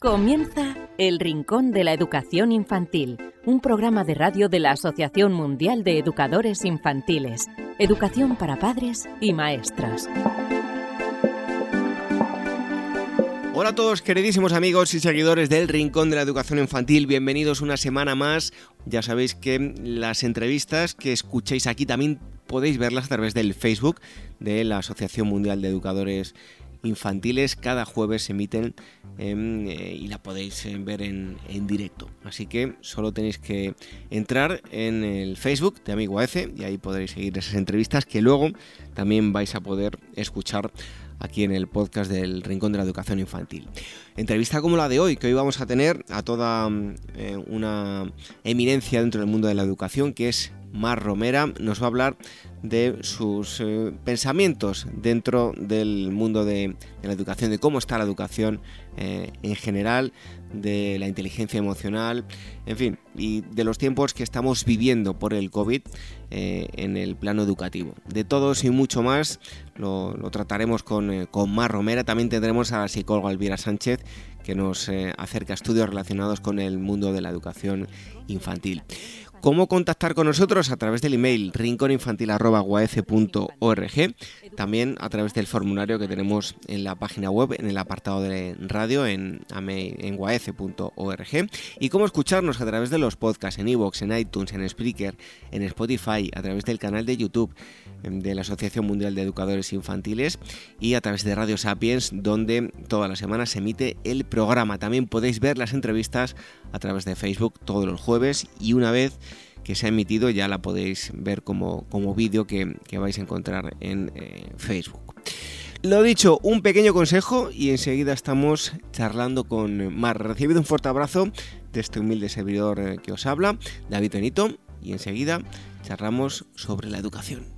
Comienza El Rincón de la Educación Infantil, un programa de radio de la Asociación Mundial de Educadores Infantiles, Educación para Padres y Maestras. Hola a todos, queridísimos amigos y seguidores del Rincón de la Educación Infantil, bienvenidos una semana más. Ya sabéis que las entrevistas que escuchéis aquí también podéis verlas a través del Facebook de la Asociación Mundial de Educadores infantiles cada jueves se emiten em, eh, y la podéis eh, ver en, directo. Así que solo tenéis que entrar en el Facebook de Amigo AF y ahí podréis seguir esas entrevistas que luego también vais a poder escuchar aquí en el podcast del Rincón de la Educación Infantil. Entrevista como la de hoy, que hoy vamos a tener a toda eh, una eminencia dentro del mundo de la educación, que es Mar Romera, nos va a hablar de sus eh, pensamientos dentro del mundo de, la educación, de cómo está la educación eh, en general, de la inteligencia emocional, en fin, y de los tiempos que estamos viviendo por el COVID eh, en el plano educativo. De todos y mucho más lo, trataremos con, con, Mar Romera. También tendremos a la psicóloga Elvira Sánchez que nos acerca a estudios relacionados con el mundo de la educación infantil. ¿Cómo contactar con nosotros? A través del email rinconinfantil.org, también a través del formulario que tenemos en la página web, en el apartado de radio, en, en y cómo escucharnos a través de los podcasts en iVoox, en iTunes, en Spreaker, en Spotify, a través del canal de YouTube de la Asociación Mundial de Educadores Infantiles y a través de Radio Sapiens, donde todas las semanas se emite el programa. También podéis ver las entrevistas a través de Facebook todos los jueves y una vez que se ha emitido ya la podéis ver como, como vídeo que, vais a encontrar en eh, Facebook. Lo dicho, un pequeño consejo y enseguida estamos charlando con Mar. Recibido un fuerte abrazo de este humilde servidor eh, que os habla, David Benito, y enseguida charlamos sobre la educación.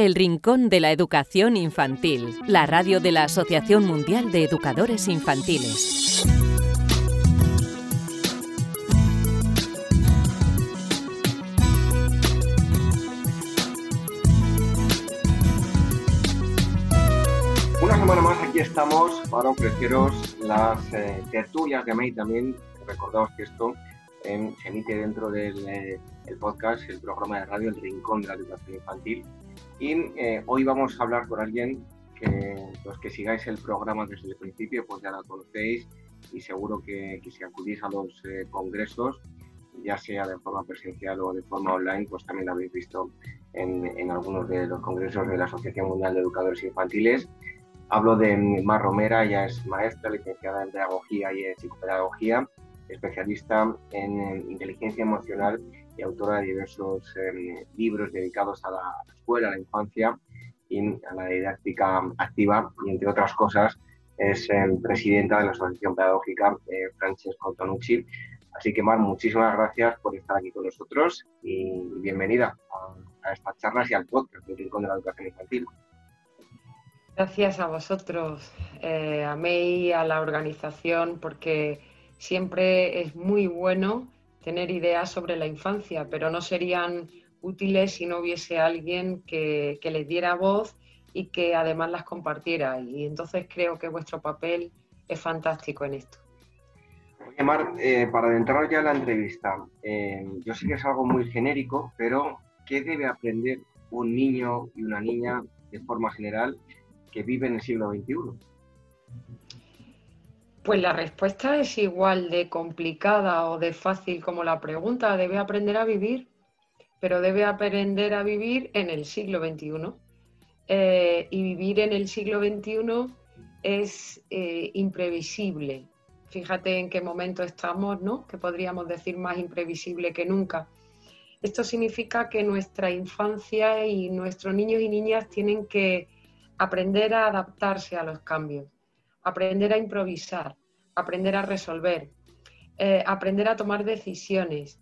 El Rincón de la Educación Infantil, la radio de la Asociación Mundial de Educadores Infantiles. Una semana más aquí estamos para ofreceros las eh, tertulias de May también. Recordaos que esto em, se emite dentro del eh, podcast, el programa de radio El Rincón de la Educación Infantil y eh, hoy vamos a hablar con alguien que los que sigáis el programa desde el principio, pues ya la conocéis y seguro que, si acudís a los eh, congresos, ya sea de forma presencial o de forma online, pues también lo habéis visto en, en, algunos de los congresos de la Asociación Mundial de Educadores Infantiles. Hablo de Mar Romera, ella es maestra, licenciada en Pedagogía y en Psicopedagogía, especialista en inteligencia emocional y autora de diversos em, libros dedicados a la escuela, a la infancia y a la didáctica activa y entre otras cosas es presidenta de la Asociación Pedagógica eh, Francesco Tonucci. Así que Mar, muchísimas gracias por estar aquí con nosotros y bienvenida a, estas charlas y al podcast del Rincón de la Educación Infantil. Gracias a vosotros, eh, a mí, a la organización, porque siempre es muy bueno tener ideas sobre la infancia, pero no serían útiles si no hubiese alguien que, les diera voz y que además las compartiera. Y entonces creo que vuestro papel es fantástico en esto. Oye, Mar, eh, para adentrar ya en la entrevista, eh, yo sé que es algo muy genérico, pero ¿qué debe aprender un niño y una niña de forma general que vive en el siglo XXI? Pues la respuesta es igual de complicada o de fácil como la pregunta. Debe aprender a vivir, pero debe aprender a vivir en el siglo XXI. Eh, y vivir en el siglo XXI es eh, imprevisible. Fíjate en qué momento estamos, ¿no? Que podríamos decir más imprevisible que nunca. Esto significa que nuestra infancia y nuestros niños y niñas tienen que aprender a adaptarse a los cambios aprender a improvisar, aprender a resolver, eh, aprender a tomar decisiones.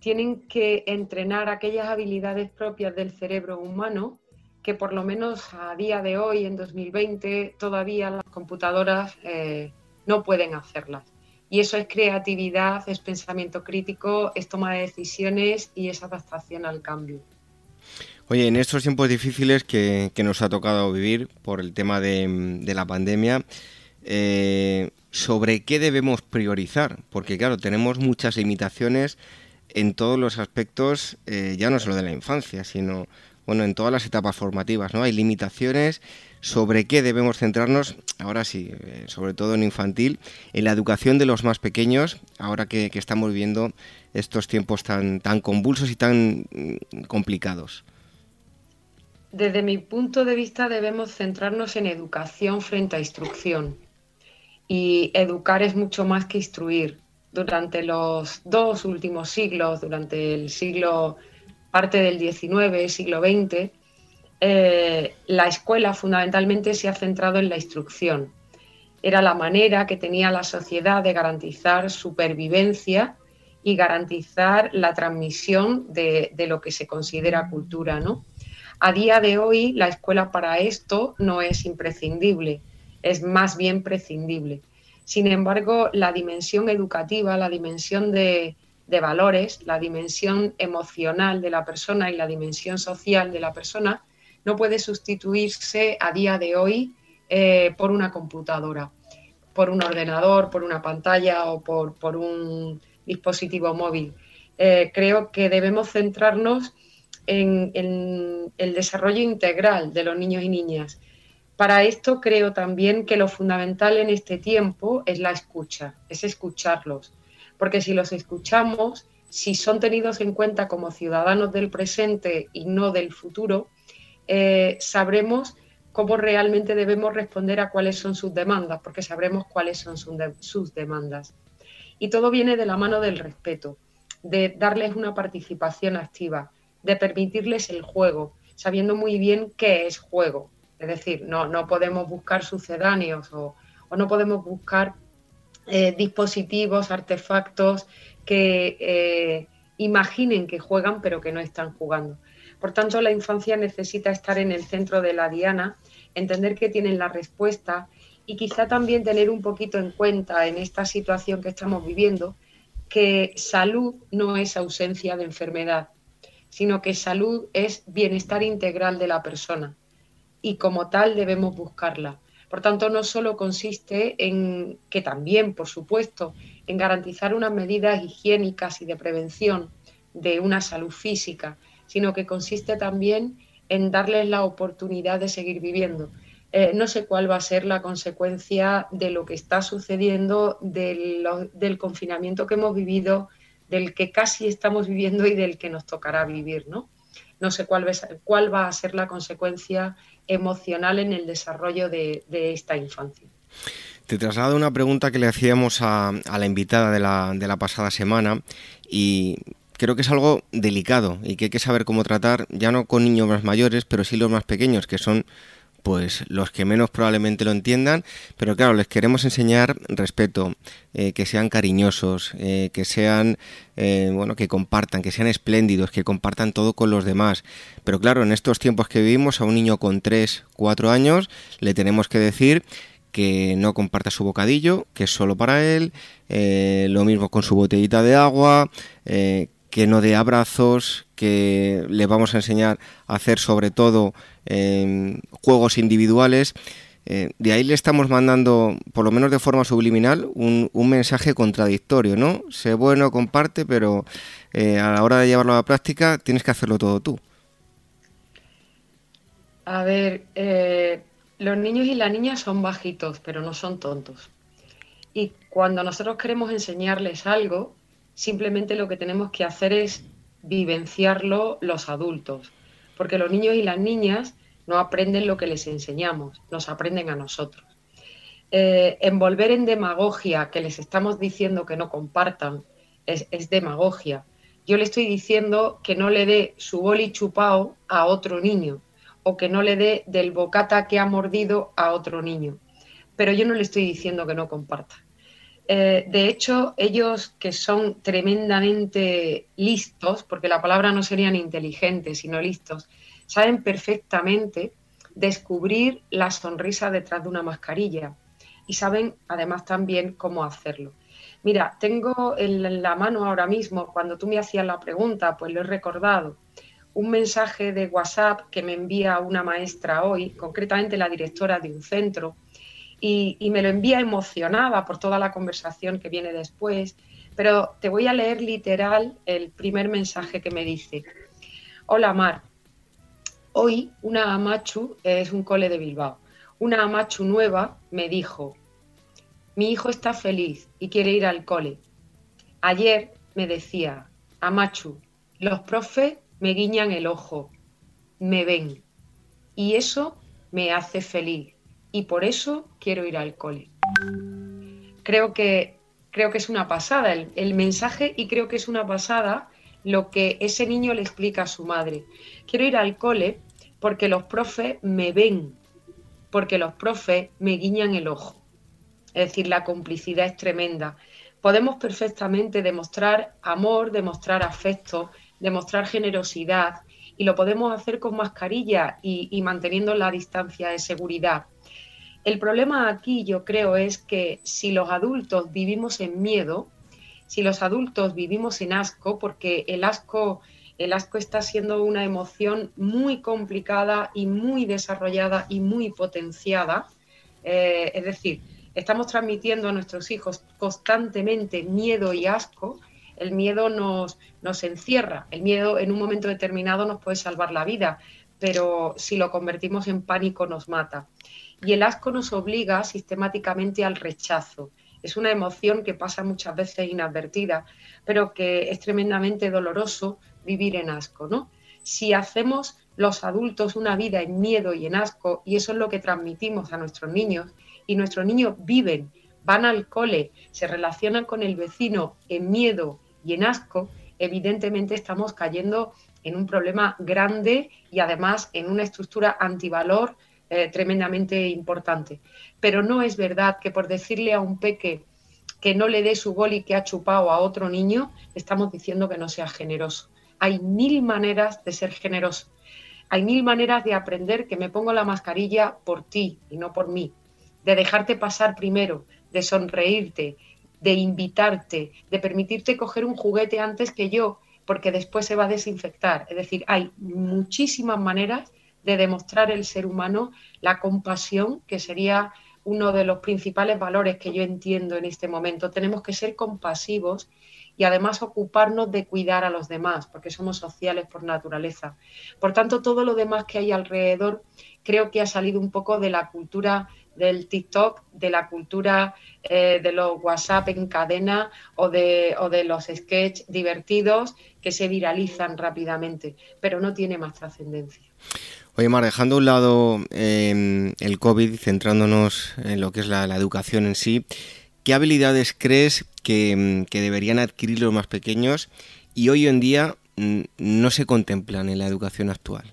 Tienen que entrenar aquellas habilidades propias del cerebro humano que por lo menos a día de hoy, en 2020, todavía las computadoras eh, no pueden hacerlas. Y eso es creatividad, es pensamiento crítico, es toma de decisiones y es adaptación al cambio. Oye, en estos tiempos difíciles que, nos ha tocado vivir por el tema de, de la pandemia, eh, sobre qué debemos priorizar, porque claro, tenemos muchas limitaciones en todos los aspectos, eh, ya no solo de la infancia, sino bueno, en todas las etapas formativas, ¿no? Hay limitaciones sobre qué debemos centrarnos, ahora sí, eh, sobre todo en infantil, en la educación de los más pequeños, ahora que, que estamos viviendo estos tiempos tan, tan convulsos y tan mm, complicados. Desde mi punto de vista debemos centrarnos en educación frente a instrucción y educar es mucho más que instruir. Durante los dos últimos siglos, durante el siglo, parte del XIX, siglo XX, eh, la escuela fundamentalmente se ha centrado en la instrucción. Era la manera que tenía la sociedad de garantizar supervivencia y garantizar la transmisión de, de, lo que se considera cultura. ¿no? A día de hoy, la escuela para esto no es imprescindible es más bien prescindible. Sin embargo, la dimensión educativa, la dimensión de, valores, la dimensión emocional de la persona y la dimensión social de la persona no puede sustituirse a día de hoy eh, por una computadora, por un ordenador, por una pantalla o por, un dispositivo móvil. Eh, creo que debemos centrarnos en el desarrollo integral de los niños y niñas para esto creo también que lo fundamental en este tiempo es la escucha, es escucharlos, porque si los escuchamos, si son tenidos en cuenta como ciudadanos del presente y no del futuro, eh, sabremos cómo realmente debemos responder a cuáles son sus demandas, porque sabremos cuáles son sus demandas. Y todo viene de la mano del respeto, de darles una participación activa, de permitirles el juego, sabiendo muy bien qué es juego, es decir, no, no podemos buscar sucedáneos o, no podemos buscar eh, dispositivos, artefactos que eh, imaginen que juegan pero que no están jugando. Por tanto, la infancia necesita estar en el centro de la diana, entender que tienen la respuesta y quizá también tener un poquito en cuenta en esta situación que estamos viviendo que salud no es ausencia de enfermedad, sino que salud es bienestar integral de la persona y como tal debemos buscarla. Por tanto, no solo consiste en, que también, por supuesto, en garantizar unas medidas higiénicas y de prevención de una salud física, sino que consiste también en darles la oportunidad de seguir viviendo. Eh, no sé cuál va a ser la consecuencia de lo que está sucediendo, del, confinamiento que hemos vivido, del que casi estamos viviendo y del que nos tocará vivir, ¿no? No sé cuál, cuál va a ser la consecuencia emocional en el desarrollo de, esta infancia. Te traslado una pregunta que le hacíamos a, la invitada de la, pasada semana y creo que es algo delicado y que hay que saber cómo tratar, ya no con niños más mayores, pero sí los más pequeños, que son pues los que menos probablemente lo entiendan, pero claro, les queremos enseñar respeto, eh, que sean cariñosos, eh, que sean, eh, bueno, que compartan, que sean espléndidos, que compartan todo con los demás. Pero claro, en estos tiempos que vivimos, a un niño con 3, 4 años, le tenemos que decir que no comparta su bocadillo, que es solo para él, lo mismo con su botellita de agua, no dé abrazos, que le vamos a enseñar a hacer sobre todo em, juegos individuales. Eh, de ahí le estamos mandando, por lo menos de forma subliminal, un, mensaje contradictorio, ¿no? Sé bueno, comparte, pero eh, a la hora de llevarlo a la práctica tienes que hacerlo todo tú. A ver, eh, los niños y las niñas son bajitos, pero no son tontos. Y cuando nosotros queremos enseñarles algo, simplemente lo que tenemos que hacer es vivenciarlo los adultos, porque los niños y las niñas no aprenden lo que les enseñamos, nos aprenden a nosotros. Eh, envolver en demagogia que les estamos diciendo que no compartan es, demagogia. Yo le estoy diciendo que no le dé su boli chupao a otro niño o que no le dé del bocata que ha mordido a otro niño. Pero yo no le estoy diciendo que no comparta. Eh, de hecho, ellos que son tremendamente listos, porque la palabra no serían inteligentes, sino listos, saben perfectamente descubrir la sonrisa detrás de una mascarilla y saben además también cómo hacerlo. Mira, tengo en la mano ahora mismo, cuando tú me hacías la pregunta, pues lo he recordado, un mensaje de WhatsApp que me envía una maestra hoy, concretamente la directora de un centro, y, me lo envía emocionada por toda la conversación que viene después, pero te voy a leer literal el primer mensaje que me dice. Hola Mar, hoy una Amachu, es un cole de Bilbao, una Amachu nueva me dijo, mi hijo está feliz y quiere ir al cole. Ayer me decía, Amachu, los profes me guiñan el ojo, me ven y eso me hace feliz y por eso quiero ir al cole. Creo que, creo que es una pasada el, el mensaje y creo que es una pasada lo que ese niño le explica a su madre. Quiero ir al cole porque los profes me ven, porque los profes me guiñan el ojo. Es decir, la complicidad es tremenda. Podemos perfectamente demostrar amor, demostrar afecto, demostrar generosidad y lo podemos hacer con mascarilla y, y manteniendo la distancia de seguridad. El problema aquí yo creo es que si los adultos vivimos en miedo, si los adultos vivimos en asco, porque el asco, el asco está siendo una emoción muy complicada y muy desarrollada y muy potenciada, eh, es decir, estamos transmitiendo a nuestros hijos constantemente miedo y asco, el miedo nos, nos encierra, el miedo en un momento determinado nos puede salvar la vida, pero si lo convertimos en pánico nos mata. Y el asco nos obliga sistemáticamente al rechazo. Es una emoción que pasa muchas veces inadvertida, pero que es tremendamente doloroso vivir en asco, ¿no? Si hacemos los adultos una vida en miedo y en asco, y eso es lo que transmitimos a nuestros niños, y nuestros niños viven, van al cole, se relacionan con el vecino en miedo y en asco, evidentemente estamos cayendo en un problema grande y además en una estructura antivalor eh, tremendamente importante. Pero no es verdad que por decirle a un peque que no le dé su y que ha chupado a otro niño, estamos diciendo que no sea generoso. Hay mil maneras de ser generoso. Hay mil maneras de aprender que me pongo la mascarilla por ti y no por mí. De dejarte pasar primero, de sonreírte, de invitarte, de permitirte coger un juguete antes que yo, porque después se va a desinfectar. Es decir, hay muchísimas maneras de demostrar el ser humano la compasión, que sería uno de los principales valores que yo entiendo en este momento. Tenemos que ser compasivos y además ocuparnos de cuidar a los demás, porque somos sociales por naturaleza. Por tanto, todo lo demás que hay alrededor creo que ha salido un poco de la cultura del TikTok, de la cultura eh, de los WhatsApp en cadena o de, o de los sketches divertidos que se viralizan rápidamente, pero no tiene más trascendencia. Oye, Mar, dejando a un lado em, el COVID, centrándonos en lo que es la, educación en sí, ¿qué habilidades crees que, em, que, deberían adquirir los más pequeños y hoy en día mm, no se contemplan en la educación actual?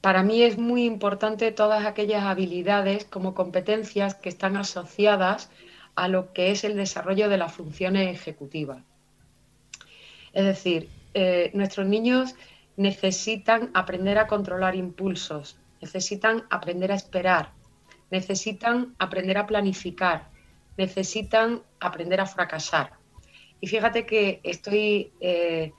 Para mí es muy importante todas aquellas habilidades como competencias que están asociadas a lo que es el desarrollo de las funciones ejecutivas. Es decir, eh, nuestros niños necesitan aprender a controlar impulsos, necesitan aprender a esperar, necesitan aprender a planificar, necesitan aprender a fracasar. Y fíjate que estoy eh,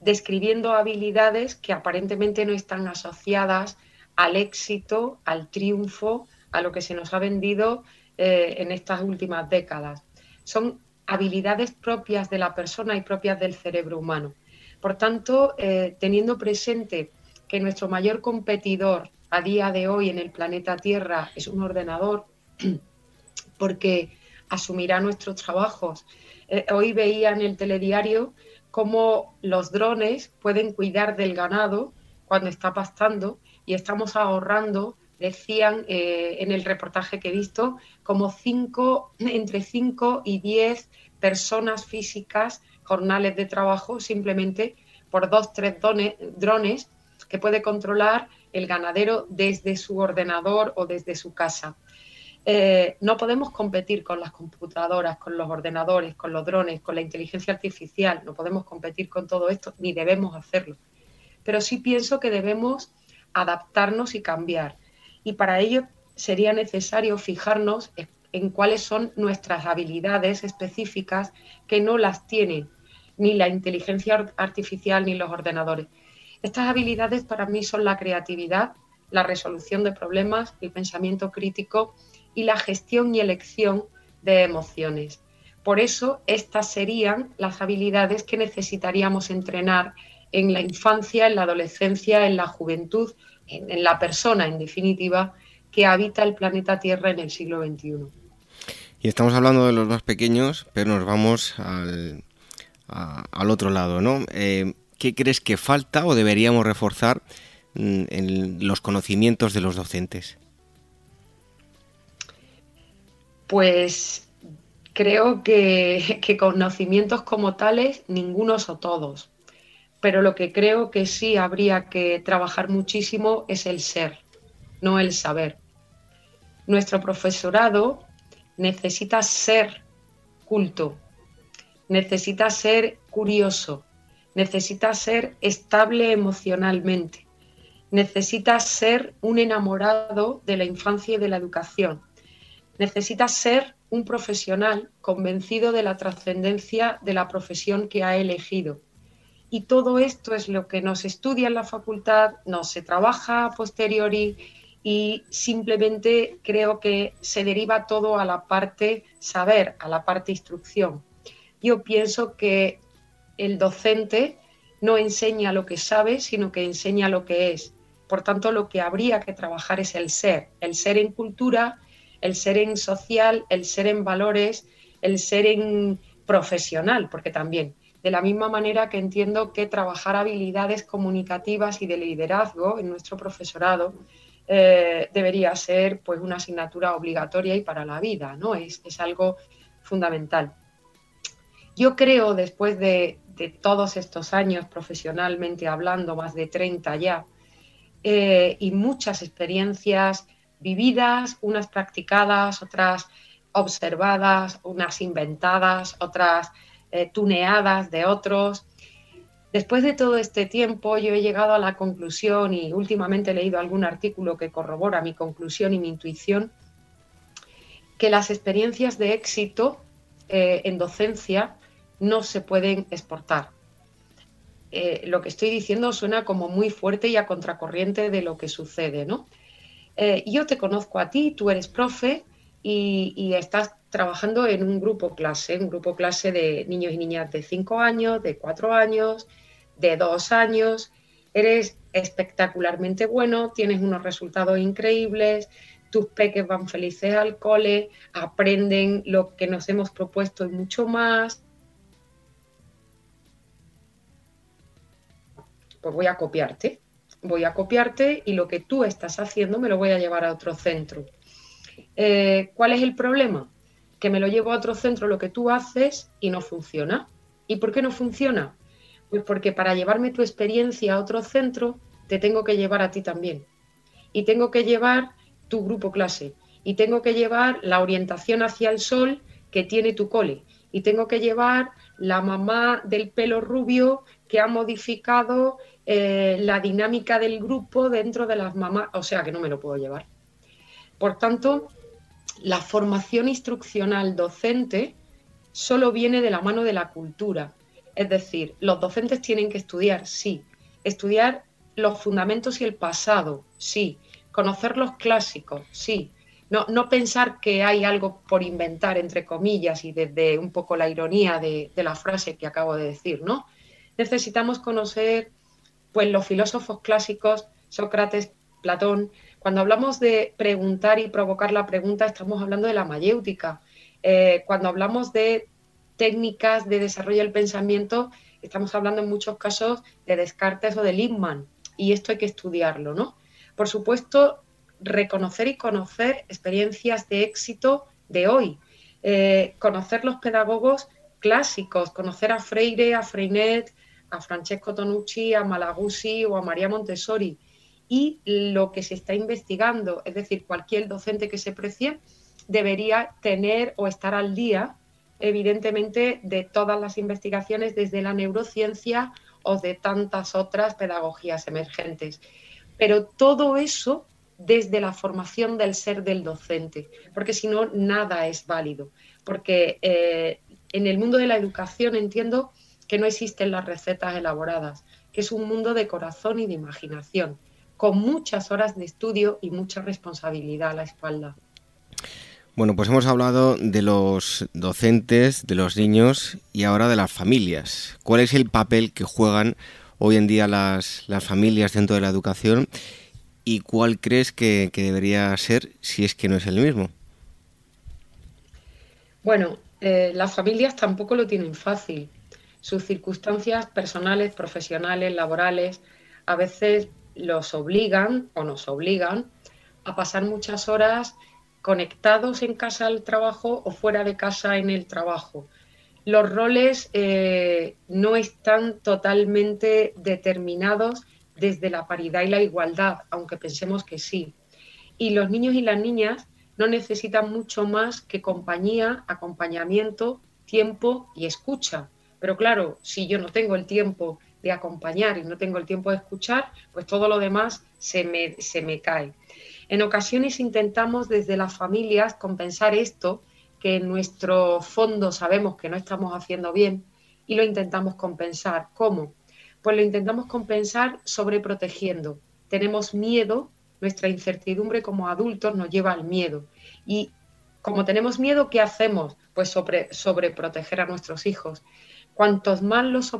describiendo habilidades que aparentemente no están asociadas al éxito, al triunfo, a lo que se nos ha vendido eh, en estas últimas décadas. Son habilidades propias de la persona y propias del cerebro humano. Por tanto, eh, teniendo presente que nuestro mayor competidor a día de hoy en el planeta Tierra es un ordenador, porque asumirá nuestros trabajos. Eh, hoy veía en el telediario cómo los drones pueden cuidar del ganado cuando está pastando y estamos ahorrando, decían eh, en el reportaje que he visto, como cinco, entre 5 y 10 personas físicas, jornales de trabajo, simplemente por dos, tres drones que puede controlar el ganadero desde su ordenador o desde su casa. Eh, no podemos competir con las computadoras, con los ordenadores, con los drones, con la inteligencia artificial, no podemos competir con todo esto, ni debemos hacerlo. Pero sí pienso que debemos adaptarnos y cambiar. Y para ello sería necesario fijarnos en cuáles son nuestras habilidades específicas que no las tienen ni la inteligencia artificial ni los ordenadores. Estas habilidades para mí son la creatividad, la resolución de problemas, el pensamiento crítico y la gestión y elección de emociones. Por eso, estas serían las habilidades que necesitaríamos entrenar en la infancia, en la adolescencia, en la juventud, en, la persona, en definitiva, que habita el planeta Tierra en el siglo XXI. Y estamos hablando de los más pequeños, pero nos vamos al, al otro lado, ¿no? Eh, ¿Qué crees que falta o deberíamos reforzar mm, en los conocimientos de los docentes? Pues creo que, conocimientos como tales, ningunos o todos. Pero lo que creo que sí habría que trabajar muchísimo es el ser, no el saber. Nuestro profesorado necesita ser culto, necesita ser curioso, necesita ser estable emocionalmente, necesita ser un enamorado de la infancia y de la educación. Necesita ser un profesional convencido de la trascendencia de la profesión que ha elegido. Y todo esto es lo que nos estudia en la facultad, no se trabaja a posteriori y simplemente creo que se deriva todo a la parte saber, a la parte instrucción. Yo pienso que el docente no enseña lo que sabe, sino que enseña lo que es. Por tanto, lo que habría que trabajar es el ser, el ser en cultura, el ser en social, el ser en valores, el ser en profesional, porque también, de la misma manera que entiendo que trabajar habilidades comunicativas y de liderazgo en nuestro profesorado eh, debería ser pues una asignatura obligatoria y para la vida, ¿no? Es, algo fundamental. Yo creo, después de, todos estos años profesionalmente hablando, más de 30 ya, eh, y muchas experiencias vividas, unas practicadas, otras observadas, unas inventadas, otras eh, tuneadas de otros. Después de todo este tiempo, yo he llegado a la conclusión y últimamente he leído algún artículo que corrobora mi conclusión y mi intuición, que las experiencias de éxito eh, en docencia no se pueden exportar. Eh, lo que estoy diciendo suena como muy fuerte y a contracorriente de lo que sucede, ¿no? Eh, yo te conozco a ti, tú eres profe y, estás trabajando en un grupo clase, un grupo clase de niños y niñas de 5 años, de 4 años, de 2 años. Eres espectacularmente bueno, tienes unos resultados increíbles, tus peques van felices al cole, aprenden lo que nos hemos propuesto y mucho más. Pues voy a copiarte voy a copiarte y lo que tú estás haciendo me lo voy a llevar a otro centro. Eh, ¿Cuál es el problema? Que me lo llevo a otro centro lo que tú haces y no funciona. ¿Y por qué no funciona? Pues porque para llevarme tu experiencia a otro centro, te tengo que llevar a ti también. Y tengo que llevar tu grupo clase. Y tengo que llevar la orientación hacia el sol que tiene tu cole. Y tengo que llevar la mamá del pelo rubio que ha modificado eh, la dinámica del grupo dentro de las mamás. O sea que no me lo puedo llevar. Por tanto, la formación instruccional docente solo viene de la mano de la cultura es decir, los docentes tienen que estudiar, sí. Estudiar los fundamentos y el pasado, sí. Conocer los clásicos, sí. No, no pensar que hay algo por inventar, entre comillas, y desde un poco la ironía de, la frase que acabo de decir, ¿no? Necesitamos conocer pues, los filósofos clásicos, Sócrates, Platón. Cuando hablamos de preguntar y provocar la pregunta, estamos hablando de la mayéutica. Eh, cuando hablamos de técnicas de desarrollo del pensamiento, estamos hablando en muchos casos de Descartes o de Lippmann, y esto hay que estudiarlo, ¿no? Por supuesto, reconocer y conocer experiencias de éxito de hoy, eh, conocer los pedagogos clásicos, conocer a Freire, a Freinet, a Francesco Tonucci, a Malaguzzi o a María Montessori y lo que se está investigando, es decir, cualquier docente que se precie debería tener o estar al día evidentemente, de todas las investigaciones desde la neurociencia o de tantas otras pedagogías emergentes. Pero todo eso desde la formación del ser del docente, porque si no, nada es válido. Porque eh, en el mundo de la educación entiendo que no existen las recetas elaboradas, que es un mundo de corazón y de imaginación, con muchas horas de estudio y mucha responsabilidad a la espalda. Bueno, pues hemos hablado de los docentes, de los niños y ahora de las familias. ¿Cuál es el papel que juegan hoy en día las, familias dentro de la educación y cuál crees que, debería ser si es que no es el mismo? Bueno, eh, las familias tampoco lo tienen fácil. Sus circunstancias personales, profesionales, laborales, a veces los obligan o nos obligan a pasar muchas horas conectados en casa al trabajo o fuera de casa en el trabajo. Los roles eh, no están totalmente determinados desde la paridad y la igualdad, aunque pensemos que sí. Y los niños y las niñas no necesitan mucho más que compañía, acompañamiento, tiempo y escucha. Pero claro, si yo no tengo el tiempo de acompañar y no tengo el tiempo de escuchar, pues todo lo demás se me, se me cae. En ocasiones intentamos desde las familias compensar esto, que en nuestro fondo sabemos que no estamos haciendo bien, y lo intentamos compensar. ¿Cómo? Pues lo intentamos compensar sobreprotegiendo. Tenemos miedo, nuestra incertidumbre como adultos nos lleva al miedo. Y como tenemos miedo, ¿qué hacemos? Pues sobre, sobreproteger a nuestros hijos. Cuantos más los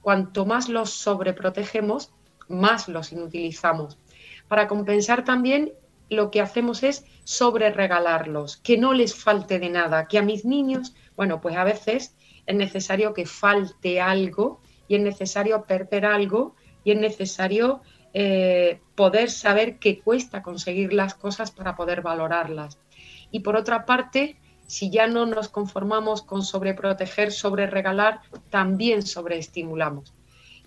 cuanto más los sobreprotegemos, más los inutilizamos. Para compensar también lo que hacemos es sobre regalarlos, que no les falte de nada, que a mis niños, bueno, pues a veces es necesario que falte algo y es necesario perder algo y es necesario eh, poder saber qué cuesta conseguir las cosas para poder valorarlas. Y por otra parte, si ya no nos conformamos con sobreproteger, sobre regalar, también sobreestimulamos.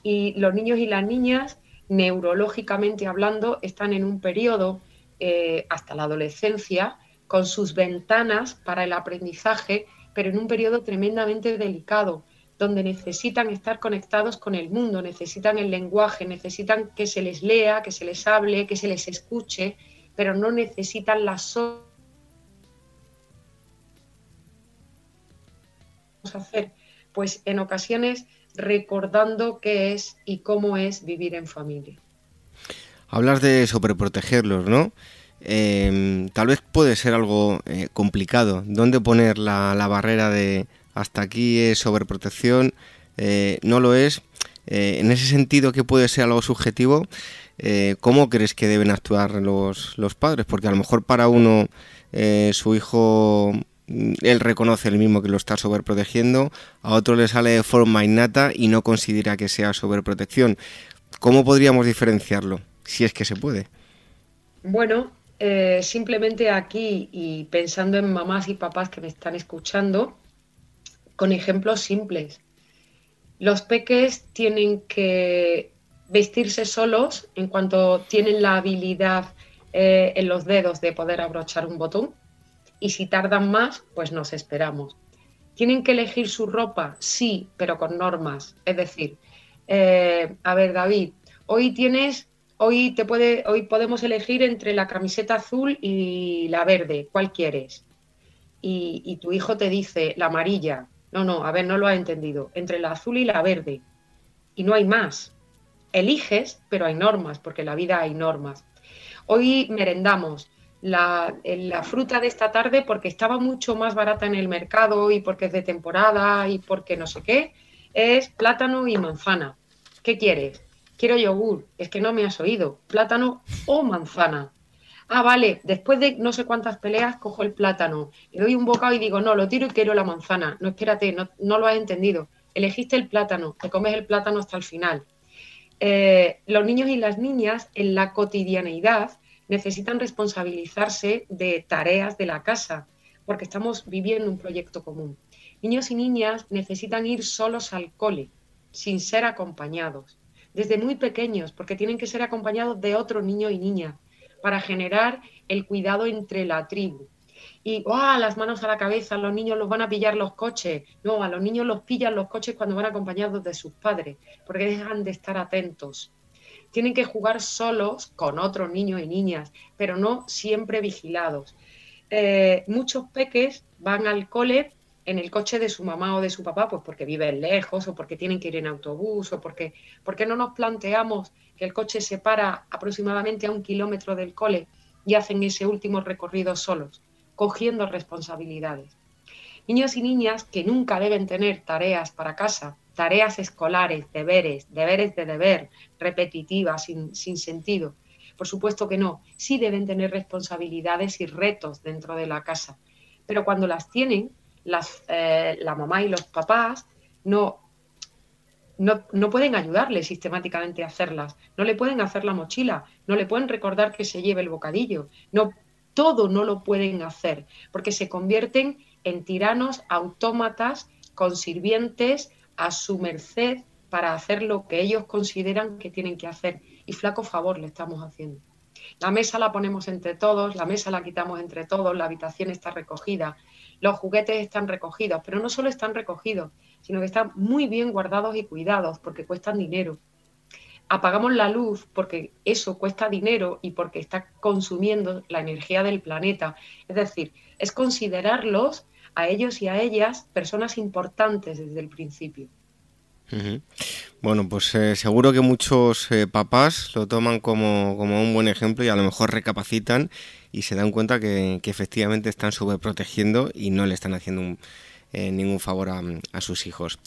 Y los niños y las niñas, neurológicamente hablando, están en un periodo eh, hasta la adolescencia, con sus ventanas para el aprendizaje, pero en un periodo tremendamente delicado, donde necesitan estar conectados con el mundo, necesitan el lenguaje, necesitan que se les lea, que se les hable, que se les escuche, pero no necesitan la hacer? Pues en ocasiones recordando qué es y cómo es vivir en familia. Hablas de sobreprotegerlos, ¿no? Em, tal vez puede ser algo eh, complicado. ¿Dónde poner la, barrera de hasta aquí es sobreprotección? Eh, no lo es. Eh, en ese sentido que puede ser algo subjetivo, ¿cómo crees que deben actuar los, los, padres? Porque a lo mejor para uno su hijo, él reconoce el mismo que lo está sobreprotegiendo, a otro le sale de forma innata y no considera que sea sobreprotección. ¿Cómo podríamos diferenciarlo? si es que se puede. Bueno, eh, simplemente aquí y pensando en mamás y papás que me están escuchando, con ejemplos simples. Los peques tienen que vestirse solos en cuanto tienen la habilidad eh, en los dedos de poder abrochar un botón y si tardan más, pues nos esperamos. ¿Tienen que elegir su ropa? Sí, pero con normas. Es decir, eh, a ver, David, hoy tienes, hoy te puede, hoy podemos elegir entre la camiseta azul y la verde. ¿Cuál quieres? Y, y tu hijo te dice la amarilla. No, no, a ver, no lo ha entendido. Entre la azul y la verde. Y no hay más. Eliges, pero hay normas, porque en la vida hay normas. Hoy merendamos la, fruta de esta tarde porque estaba mucho más barata en el mercado y porque es de temporada y porque no sé qué, es plátano y manzana. ¿Qué quieres? Quiero yogur. Es que no me has oído. Plátano o manzana. Ah, vale, después de no sé cuántas peleas cojo el plátano, le doy un bocado y digo, no, lo tiro y quiero la manzana. No, espérate, no, no lo has entendido. Elegiste el plátano, te comes el plátano hasta el final. Eh, los niños y las niñas en la cotidianeidad necesitan responsabilizarse de tareas de la casa, porque estamos viviendo un proyecto común. Niños y niñas necesitan ir solos al cole, sin ser acompañados, desde muy pequeños, porque tienen que ser acompañados de otro niño y niña, para generar el cuidado entre la tribu. Y ¡oh, las manos a la cabeza, los niños los van a pillar los coches. No, a los niños los pillan los coches cuando van acompañados de sus padres, porque dejan de estar atentos tienen que jugar solos con otros niños y niñas, pero no siempre vigilados. Eh, muchos peques van al cole en el coche de su mamá o de su papá, pues porque viven lejos o porque tienen que ir en autobús o porque, porque no nos planteamos que el coche se para aproximadamente a un kilómetro del cole y hacen ese último recorrido solos, cogiendo responsabilidades. Niños y niñas que nunca deben tener tareas para casa, tareas escolares, deberes, deberes de deber, repetitivas, sin, sentido. Por supuesto que no, sí deben tener responsabilidades y retos dentro de la casa, pero cuando las tienen, eh, la mamá y los papás no, no, no, pueden ayudarle sistemáticamente a hacerlas, no le pueden hacer la mochila, no le pueden recordar que se lleve el bocadillo, no, todo no lo pueden hacer, porque se convierten en tiranos autómatas, con sirvientes, a su merced para hacer lo que ellos consideran que tienen que hacer. Y flaco favor le estamos haciendo. La mesa la ponemos entre todos, la mesa la quitamos entre todos, la habitación está recogida, los juguetes están recogidos, pero no solo están recogidos, sino que están muy bien guardados y cuidados porque cuestan dinero. Apagamos la luz porque eso cuesta dinero y porque está consumiendo la energía del planeta. Es decir, es considerarlos a ellos y a ellas personas importantes desde el principio. Bueno, pues eh, seguro que muchos eh, papás lo toman como, un buen ejemplo y a lo mejor recapacitan y se dan cuenta que, efectivamente están sobreprotegiendo y no le están haciendo eh, ningún favor a, sus hijos.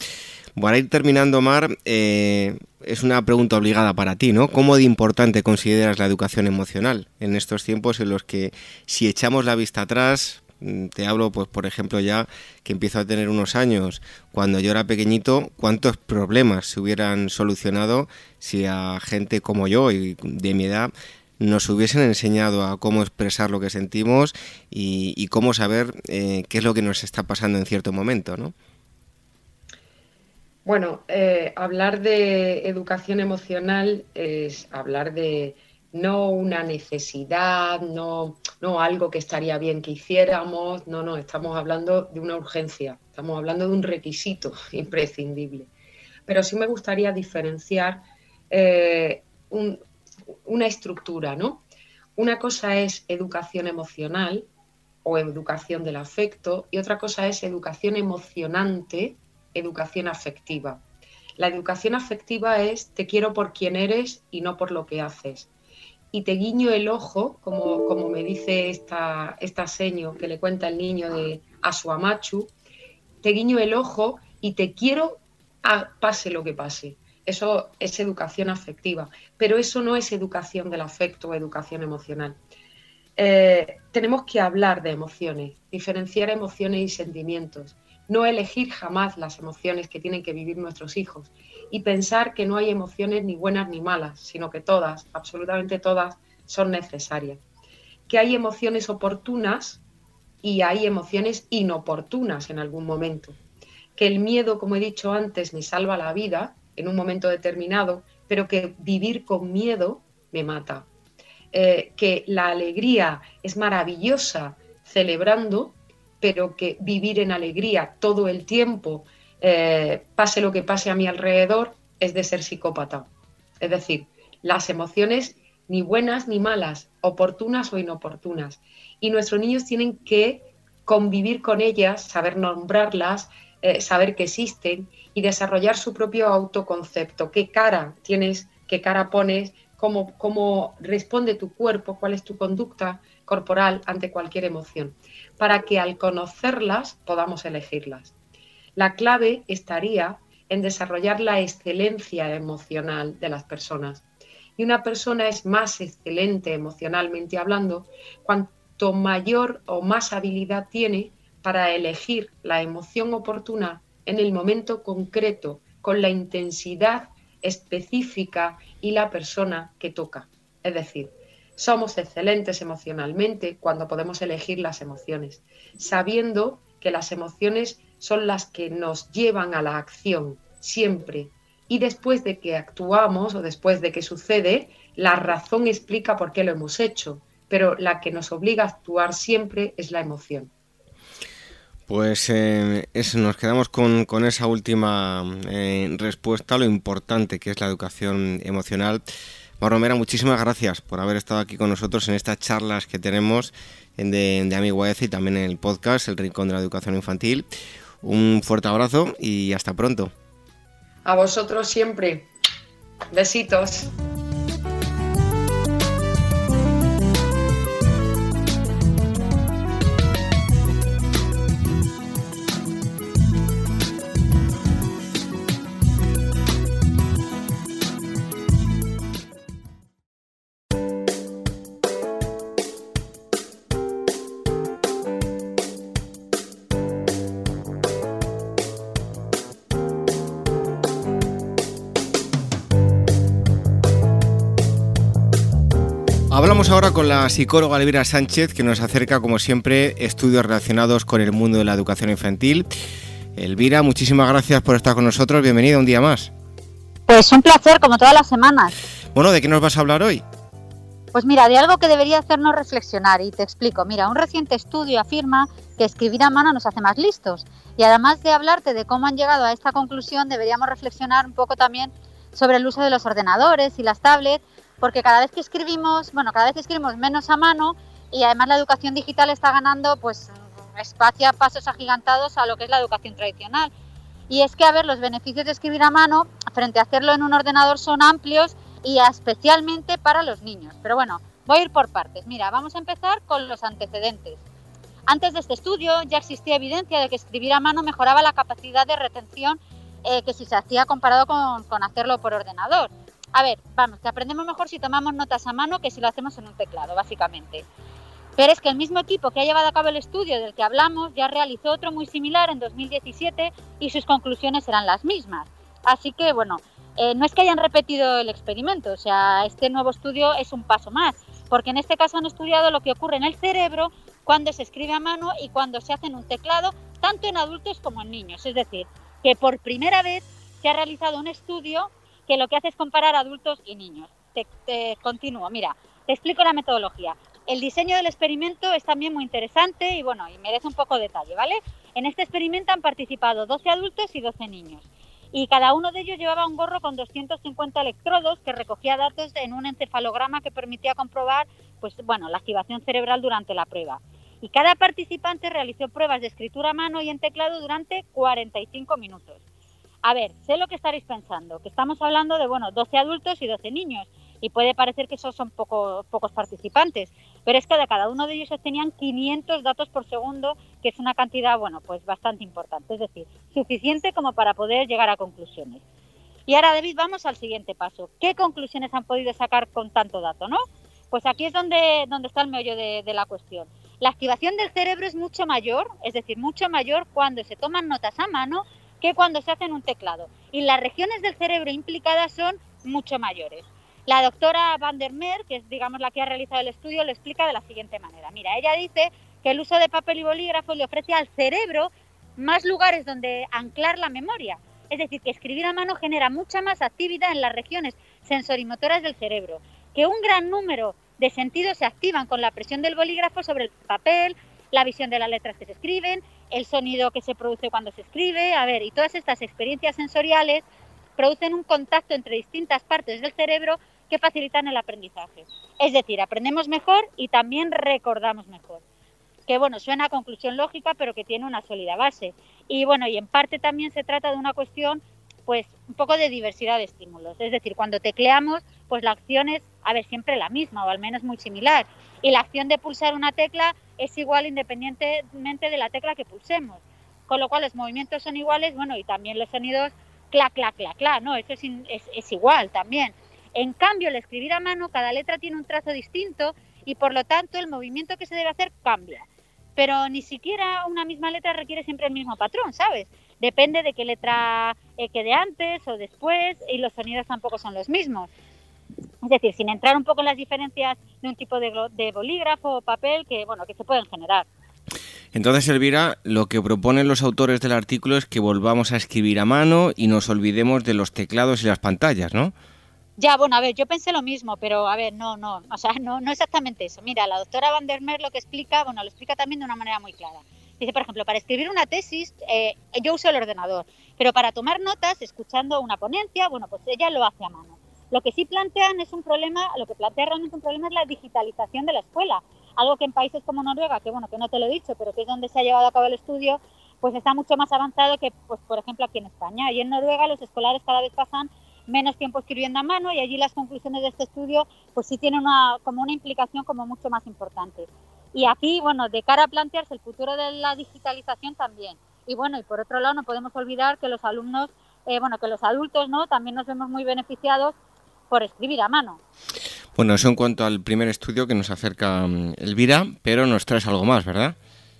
Para ir terminando, Mar, es una pregunta obligada para ti, ¿no? ¿Cómo de importante consideras la educación emocional en estos tiempos en los que si echamos la vista atrás, te hablo, pues por ejemplo, ya que empiezo a tener unos años, cuando yo era pequeñito, cuántos problemas se hubieran solucionado si a gente como yo y de mi edad nos hubiesen enseñado a cómo expresar lo que sentimos y, cómo saber eh, qué es lo que nos está pasando en cierto momento, ¿no? Bueno, eh, hablar de educación emocional es hablar de, no una necesidad, no, no algo que estaría bien que hiciéramos, no, no, estamos hablando de una urgencia, estamos hablando de un requisito imprescindible. Pero sí me gustaría diferenciar eh, una estructura, ¿no? Una cosa es educación emocional o educación del afecto y otra cosa es educación emocionante, educación afectiva. La educación afectiva es te quiero por quien eres y no por lo que haces y te guiño el ojo, como, como me dice esta, esta que le cuenta el niño de, a su amachu, te guiño el ojo y te quiero a, pase lo que pase. Eso es educación afectiva, pero eso no es educación del afecto o educación emocional. Eh, tenemos que hablar de emociones, diferenciar emociones y sentimientos, no elegir jamás las emociones que tienen que vivir nuestros hijos y pensar que no hay emociones ni buenas ni malas, sino que todas, absolutamente todas, son necesarias. Que hay emociones oportunas y hay emociones inoportunas en algún momento. que el miedo, como he dicho antes, me salva la vida en un momento determinado, pero que vivir con miedo me mata. Eh, que la alegría es maravillosa celebrando, pero que vivir en alegría todo el tiempo, eh, pase lo que pase a mi alrededor, es de ser psicópata. Es decir, las emociones ni buenas ni malas, oportunas o inoportunas. Y nuestros niños tienen que convivir con ellas, saber nombrarlas, eh, saber que existen y desarrollar su propio autoconcepto. ¿Qué cara tienes? ¿Qué cara pones? Cómo, cómo responde tu cuerpo? ¿Cuál es tu conducta corporal ante cualquier emoción? Para que al conocerlas podamos elegirlas. La clave estaría en desarrollar la excelencia emocional de las personas. Y una persona es más excelente emocionalmente hablando cuanto mayor o más habilidad tiene para elegir la emoción oportuna en el momento concreto, con la intensidad específica y la persona que toca. Es decir, somos excelentes emocionalmente cuando podemos elegir las emociones, sabiendo que las emociones son las que nos llevan a la acción, siempre. Y después de que actuamos o después de que sucede, la razón explica por qué lo hemos hecho, pero la que nos obliga a actuar siempre es la emoción. Pues eh, nos quedamos con, esa última eh, respuesta, lo importante que es la educación emocional. Romera, muchísimas gracias por haber estado aquí con nosotros en estas charlas que tenemos de, de Amigo y también en el podcast El Rincón de la Educación Infantil. Un fuerte abrazo y hasta pronto. A vosotros siempre. Besitos. Hablamos ahora con la psicóloga Elvira Sánchez, que nos acerca, como siempre, estudios relacionados con el mundo de la educación infantil. Elvira, muchísimas gracias por estar con nosotros. Bienvenida un día más. Pues un placer, como todas las semanas. Bueno, ¿de qué nos vas a hablar hoy? Pues mira, de algo que debería hacernos reflexionar y te explico. Mira, un reciente estudio afirma que escribir a mano nos hace más listos. Y además de hablarte de cómo han llegado a esta conclusión, deberíamos reflexionar un poco también sobre el uso de los ordenadores y las tablets porque cada vez que escribimos, bueno, cada vez escribimos menos a mano y además la educación digital está ganando pues espacio a pasos agigantados a lo que es la educación tradicional. Y es que, a ver, los beneficios de escribir a mano frente a hacerlo en un ordenador son amplios y especialmente para los niños. Pero bueno, voy a ir por partes. Mira, vamos a empezar con los antecedentes. Antes de este estudio ya existía evidencia de que escribir a mano mejoraba la capacidad de retención eh, que si se hacía comparado con, con hacerlo por ordenador. A ver, vamos, que aprendemos mejor si tomamos notas a mano que si lo hacemos en un teclado, básicamente. Pero es que el mismo equipo que ha llevado a cabo el estudio del que hablamos ya realizó otro muy similar en 2017 y sus conclusiones eran las mismas. Así que, bueno, eh, no es que hayan repetido el experimento, o sea, este nuevo estudio es un paso más, porque en este caso han estudiado lo que ocurre en el cerebro cuando se escribe a mano y cuando se hace en un teclado, tanto en adultos como en niños. Es decir, que por primera vez se ha realizado un estudio que lo que hace es comparar adultos y niños. Te, continúo, mira, te explico la metodología. El diseño del experimento es también muy interesante y bueno, y merece un poco de detalle, ¿vale? En este experimento han participado 12 adultos y 12 niños. Y cada uno de ellos llevaba un gorro con 250 electrodos que recogía datos en un encefalograma que permitía comprobar pues, bueno, la activación cerebral durante la prueba. Y cada participante realizó pruebas de escritura a mano y en teclado durante 45 minutos. A ver, sé lo que estaréis pensando, que estamos hablando de, bueno, 12 adultos y 12 niños, y puede parecer que esos son pocos participantes, pero es que de cada uno de ellos tenían 500 datos por segundo, que es una cantidad, bueno, pues bastante importante, es decir, suficiente como para poder llegar a conclusiones. Y ahora, David, vamos al siguiente paso. ¿Qué conclusiones han podido sacar con tanto dato, no? Pues aquí es donde, donde está el meollo de, de la cuestión. La activación del cerebro es mucho mayor, es decir, mucho mayor cuando se toman notas a mano que cuando se hace en un teclado. Y las regiones del cerebro implicadas son mucho mayores. La doctora Van der Meer, que es digamos la que ha realizado el estudio, lo explica de la siguiente manera. Mira, ella dice que el uso de papel y bolígrafo le ofrece al cerebro más lugares donde anclar la memoria. Es decir, que escribir a mano genera mucha más actividad en las regiones sensorimotoras del cerebro, que un gran número de sentidos se activan con la presión del bolígrafo sobre el papel, la visión de las letras que se escriben, el sonido que se produce cuando se escribe, a ver, y todas estas experiencias sensoriales producen un contacto entre distintas partes del cerebro que facilitan el aprendizaje. Es decir, aprendemos mejor y también recordamos mejor. Que bueno, suena a conclusión lógica, pero que tiene una sólida base. Y bueno, y en parte también se trata de una cuestión pues un poco de diversidad de estímulos. Es decir, cuando tecleamos, pues la acción es, a ver, siempre la misma o al menos muy similar. Y la acción de pulsar una tecla es igual independientemente de la tecla que pulsemos. Con lo cual los movimientos son iguales, bueno, y también los sonidos clac, clac, clac, clac, ¿no? Eso es, es, es igual también. En cambio, el escribir a mano, cada letra tiene un trazo distinto y por lo tanto el movimiento que se debe hacer cambia. Pero ni siquiera una misma letra requiere siempre el mismo patrón, ¿sabes? Depende de qué letra eh, quede antes o después y los sonidos tampoco son los mismos. Es decir, sin entrar un poco en las diferencias de un tipo de, de bolígrafo o papel que, bueno, que se pueden generar. Entonces, Elvira, lo que proponen los autores del artículo es que volvamos a escribir a mano y nos olvidemos de los teclados y las pantallas, ¿no? Ya, bueno, a ver, yo pensé lo mismo, pero a ver, no, no, o sea, no, no exactamente eso. Mira, la doctora Van der Meer lo que explica, bueno, lo explica también de una manera muy clara. Dice, por ejemplo, para escribir una tesis eh, yo uso el ordenador, pero para tomar notas, escuchando una ponencia, bueno, pues ella lo hace a mano. Lo que sí plantean es un problema, lo que plantea realmente un problema es la digitalización de la escuela, algo que en países como Noruega, que bueno, que no te lo he dicho, pero que es donde se ha llevado a cabo el estudio, pues está mucho más avanzado que, pues por ejemplo, aquí en España. Y en Noruega los escolares cada vez pasan menos tiempo escribiendo a mano y allí las conclusiones de este estudio pues sí tienen una, como una implicación como mucho más importante. Y aquí, bueno, de cara a plantearse el futuro de la digitalización también. Y bueno, y por otro lado no podemos olvidar que los alumnos, eh, bueno, que los adultos, ¿no? También nos vemos muy beneficiados por escribir a mano. Bueno, eso en cuanto al primer estudio que nos acerca mm, Elvira, pero nos traes algo más, ¿verdad?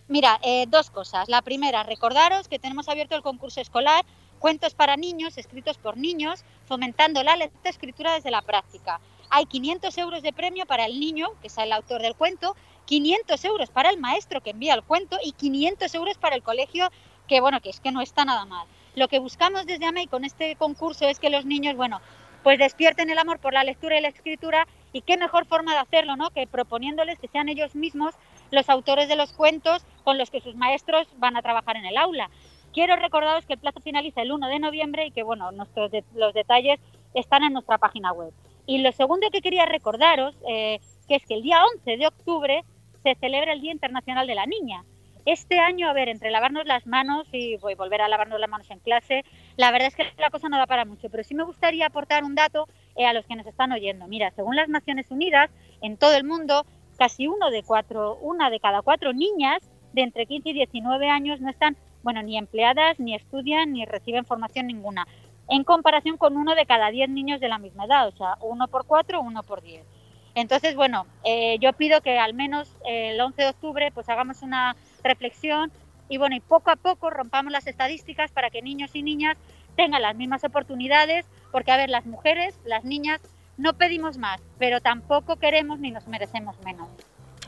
Mira, eh, dos cosas. La primera, recordaros que tenemos abierto el concurso escolar Cuentos para niños escritos por niños, fomentando la lectoescritura desde la práctica. Hay 500 euros de premio para el niño, que es el autor del cuento, 500 euros para el maestro que envía el cuento y 500 euros para el colegio, que bueno, que es que no está nada mal. Lo que buscamos desde AMEI con este concurso es que los niños, bueno, pues despierten el amor por la lectura y la escritura y qué mejor forma de hacerlo, ¿no? Que proponiéndoles que sean ellos mismos los autores de los cuentos con los que sus maestros van a trabajar en el aula. Quiero recordaros que el plazo finaliza el 1 de noviembre y que bueno, nuestros los detalles están en nuestra página web. Y lo segundo que quería recordaros, eh, que es que el día 11 de octubre se celebra el Día Internacional de la Niña. Este año, a ver, entre lavarnos las manos y voy a volver a lavarnos las manos en clase, la verdad es que la cosa no da para mucho, pero sí me gustaría aportar un dato eh, a los que nos están oyendo. Mira, según las Naciones Unidas, en todo el mundo, casi uno de cuatro, una de cada cuatro niñas de entre 15 y 19 años no están bueno, ni empleadas, ni estudian, ni reciben formación ninguna, en comparación con uno de cada diez niños de la misma edad, o sea, uno por cuatro, uno por diez. Entonces, bueno, eh, yo pido que al menos el 11 de octubre pues hagamos una reflexión y bueno, y poco a poco rompamos las estadísticas para que niños y niñas tengan las mismas oportunidades, porque a ver, las mujeres, las niñas, no pedimos más, pero tampoco queremos ni nos merecemos menos.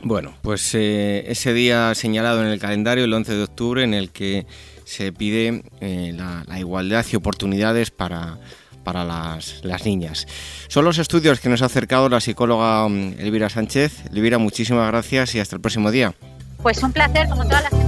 Bueno, pues eh, ese día señalado en el calendario, el 11 de octubre, en el que se pide eh, la, igualdad y oportunidades para, para las, las, niñas. Son los estudios que nos ha acercado la psicóloga mm, Elvira Sánchez. Elvira, muchísimas gracias y hasta el próximo día. Pues un placer, como todas las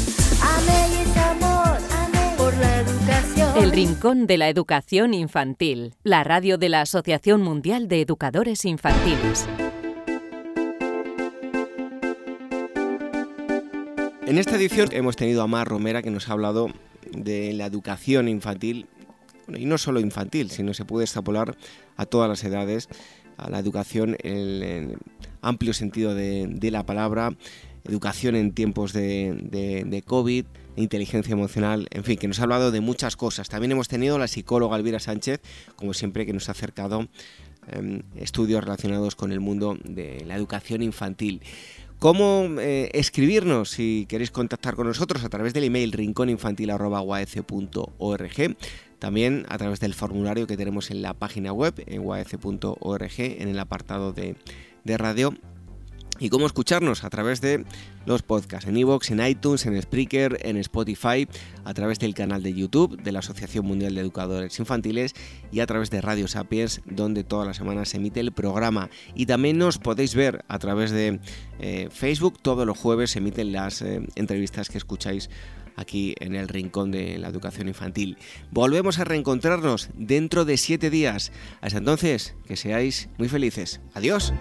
El Rincón de la Educación Infantil, la radio de la Asociación Mundial de Educadores Infantiles. En esta edición hemos tenido a Mar Romera que nos ha hablado de la educación infantil, y no solo infantil, sino se puede extrapolar a todas las edades, a la educación en el amplio sentido de, la palabra, educación en tiempos de, de, COVID, inteligencia emocional, en fin, que nos ha hablado de muchas cosas. También hemos tenido la psicóloga Elvira Sánchez, como siempre, que nos ha acercado em, estudios relacionados con el mundo de la educación infantil. ¿Cómo eh, escribirnos si queréis contactar con nosotros a través del email rincóninfantil.org? También a través del formulario que tenemos en la página web, en uac.org, en el apartado de radio y cómo escucharnos a través de los podcasts en iVoox, en iTunes, en Spreaker, en Spotify, a través del canal de YouTube de la Asociación Mundial de Educadores Infantiles y a través de Radio Sapiens, donde todas las semanas se emite el programa. Y también nos podéis ver a través de eh, Facebook, todos los jueves se emiten las eh, entrevistas que escucháis aquí en el rincón de la educación infantil. Volvemos a reencontrarnos dentro de siete días. Hasta entonces, que seáis muy felices. Adiós.